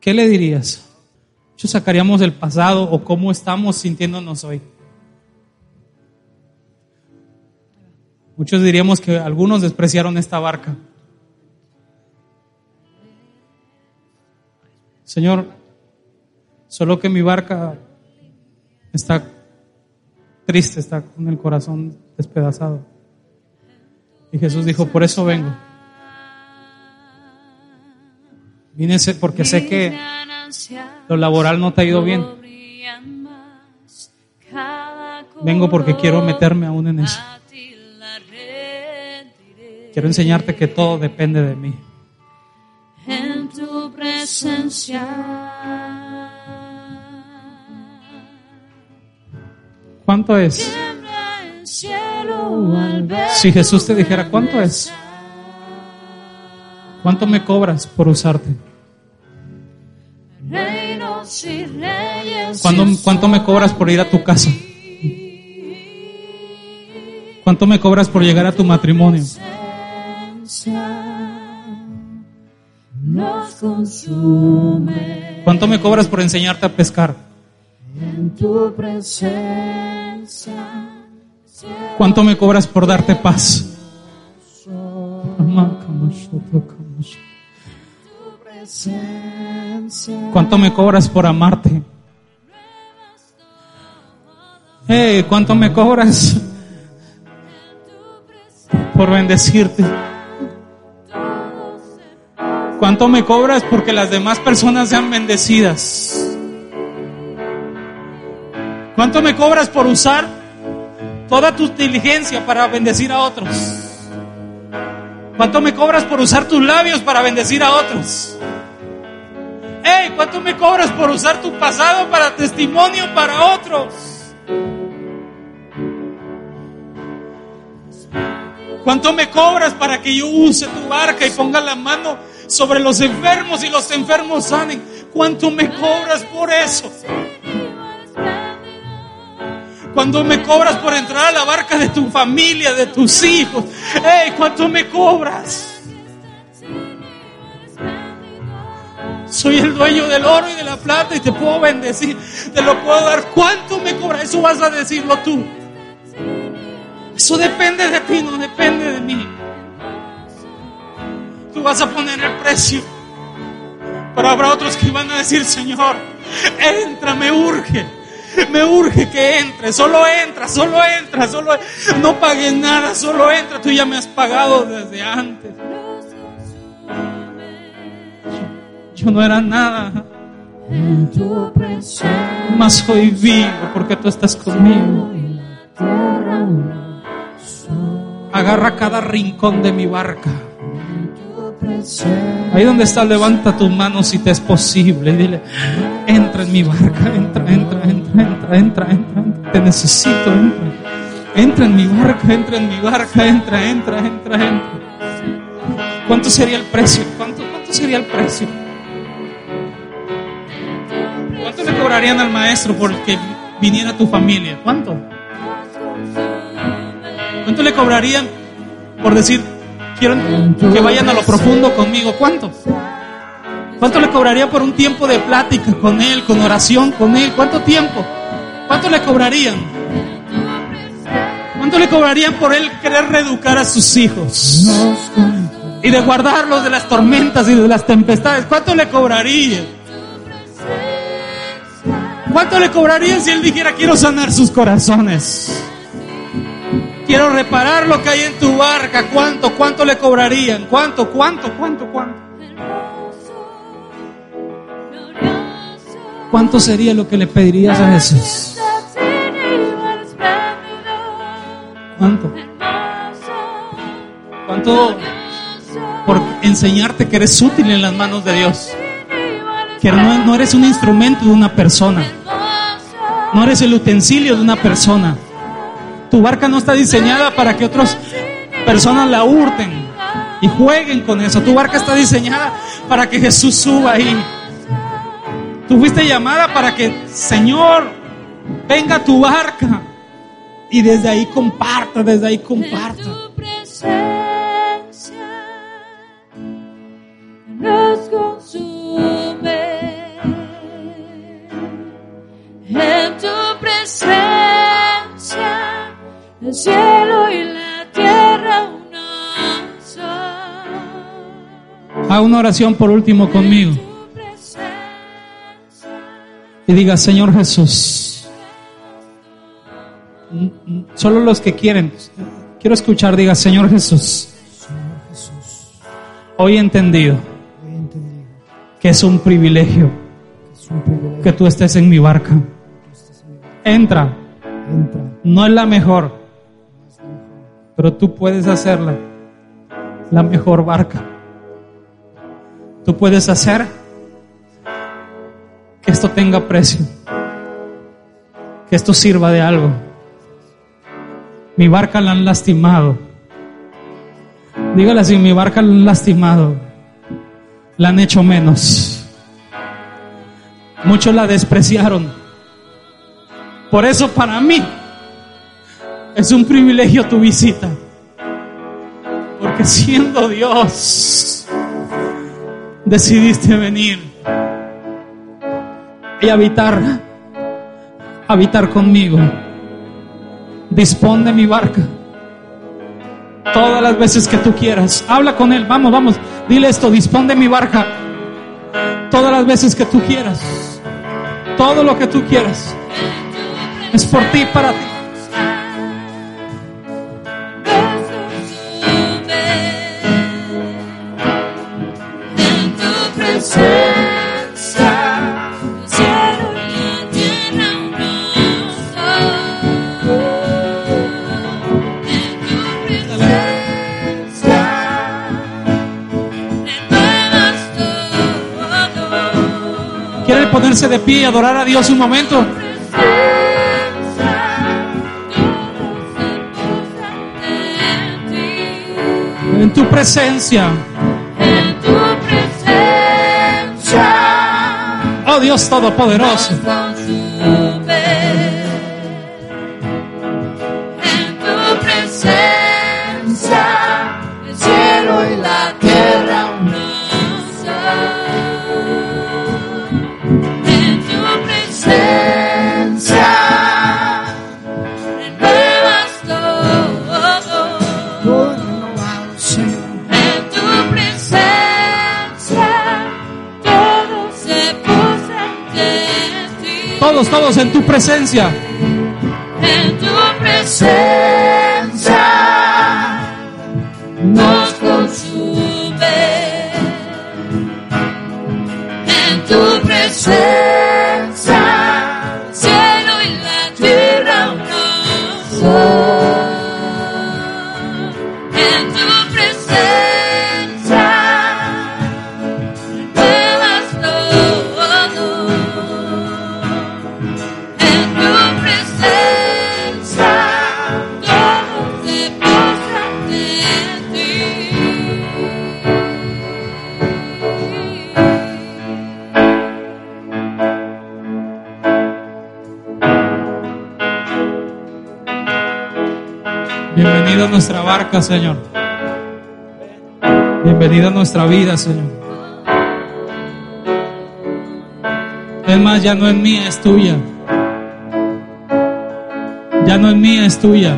¿Qué le dirías? Yo sacaríamos el pasado o cómo estamos sintiéndonos hoy. Muchos diríamos que algunos despreciaron esta barca. Señor, solo que mi barca está triste, está con el corazón despedazado. Y Jesús dijo, por eso vengo. Vine porque sé que lo laboral no te ha ido bien. Vengo porque quiero meterme aún en eso. Quiero enseñarte que todo depende de mí. En tu presencia. ¿Cuánto es? Si Jesús te dijera, ¿cuánto es? ¿Cuánto me cobras por usarte? ¿Cuánto, me cobras por ir a tu casa? ¿Cuánto me cobras por llegar a tu matrimonio? ¿Cuánto me cobras por enseñarte a pescar? En tu presencia. ¿Cuánto me cobras por darte paz? ¿Cuánto me cobras por amarte? Hey, ¿cuánto me cobras por bendecirte? ¿Cuánto me cobras porque las demás personas sean bendecidas? ¿Cuánto me cobras por usar toda tu diligencia para bendecir a otros? ¿Cuánto me cobras por usar tus labios para bendecir a otros? Hey, ¿cuánto me cobras por usar tu pasado para testimonio para otros? ¿Cuánto me cobras para que yo use tu barca y ponga la mano sobre los enfermos y los enfermos sanen? ¿Cuánto me cobras por eso? Cuando me cobras por entrar a la barca de tu familia, de tus hijos. ¿Cuánto me cobras? Soy el dueño del oro y de la plata y te puedo bendecir. Te lo puedo dar. ¿Cuánto me cobras? Eso vas a decirlo tú. Eso depende de ti, no depende de mí. Tú vas a poner el precio. Pero habrá otros que van a decir, Señor, entra, me urge. Me urge que entre, solo entra, solo entra, solo no pagues nada, solo entra, tú ya me has pagado desde antes. Yo, no era nada, mas hoy vivo porque tú estás conmigo. Agarra cada rincón de mi barca. Ahí donde estás, levanta tus manos si te es posible. Dile, entra en mi barca, entra, entra, entra, entra, entra, entra. Te necesito, entra. Entra en mi barca, entra en mi barca, entra, entra, entra, entra. ¿Cuánto sería el precio? ¿Cuánto, cuánto sería el precio? ¿Cuánto le cobrarían al maestro por que viniera tu familia? ¿Cuánto? ¿Cuánto le cobrarían por decir, quiero que vayan a lo profundo conmigo? ¿Cuánto? ¿Cuánto le cobrarían por un tiempo de plática con él, con oración con él? ¿Cuánto tiempo? ¿Cuánto le cobrarían? ¿Cuánto le cobrarían por él querer reeducar a sus hijos? Y de guardarlos de las tormentas y de las tempestades. ¿Cuánto le cobrarían? ¿Cuánto le cobrarían si él dijera quiero sanar sus corazones? Quiero reparar lo que hay en tu barca. ¿Cuánto? ¿Cuánto le cobrarían? ¿Cuánto? ¿Cuánto? ¿Cuánto? ¿Cuánto? ¿Cuánto sería lo que le pedirías a Jesús? ¿Cuánto? ¿Cuánto por enseñarte que eres útil en las manos de Dios? Que no, no eres un instrumento de una persona. No eres el utensilio de una persona. Tu barca no está diseñada para que otras personas la hurten y jueguen con eso. Tu barca está diseñada para que Jesús suba ahí. Tú fuiste llamada para que, Señor, venga tu barca y desde ahí comparta, desde ahí comparta. Cielo y la tierra uno son. Haga una oración por último conmigo. Y diga, Señor Jesús Solo los que quieren. Quiero escuchar, diga, Señor Jesús. Hoy he entendido que es un privilegio que tú estés en mi barca. Entra. No es la mejor, pero tú puedes hacerla la mejor barca. Tú puedes hacer que esto tenga precio, que esto sirva de algo. Mi barca la han lastimado. Dígale así, mi barca la han lastimado. La han hecho menos. Muchos la despreciaron. Por eso para mí es un privilegio tu visita. Porque siendo Dios, decidiste venir y habitar, habitar conmigo. Dispón de mi barca. Todas las veces que tú quieras. Habla con Él. Vamos, vamos. Dile esto. Dispón de mi barca. Todas las veces que tú quieras. Todo lo que tú quieras. Es por ti, para ti. De pie y adorar a Dios un momento. En tu presencia. En tu presencia. Oh Dios Todopoderoso. Presencia. Nuestra barca, Señor. Bienvenido a nuestra vida, Señor. Es más, ya no es mía, es tuya. Ya no es mía, es tuya.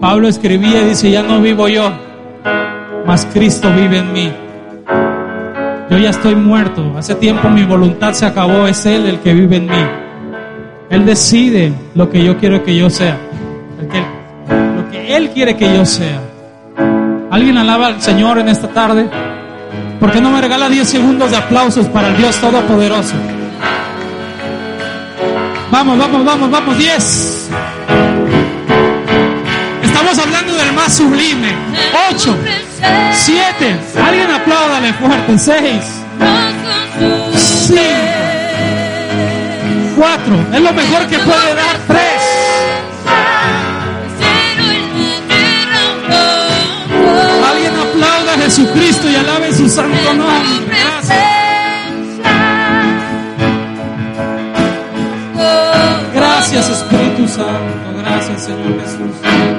Pablo escribía y dice, ya no vivo yo, mas Cristo vive en mí. Yo ya estoy muerto. Hace tiempo mi voluntad se acabó. Es Él el que vive en mí. Él decide lo que yo quiero que yo sea. Él quiere que yo sea. ¿Alguien alaba al Señor en esta tarde? ¿Por qué no me regala 10 segundos de aplausos para el Dios Todopoderoso? Vamos, vamos, vamos, vamos, 10. Estamos hablando del más sublime. 8, 7. Alguien apláudale fuerte. 6, 5, 4. Es lo mejor que puede dar. 3. Jesucristo y alabe su santo nombre. Gracias. Gracias Espíritu Santo. Gracias Señor Jesús.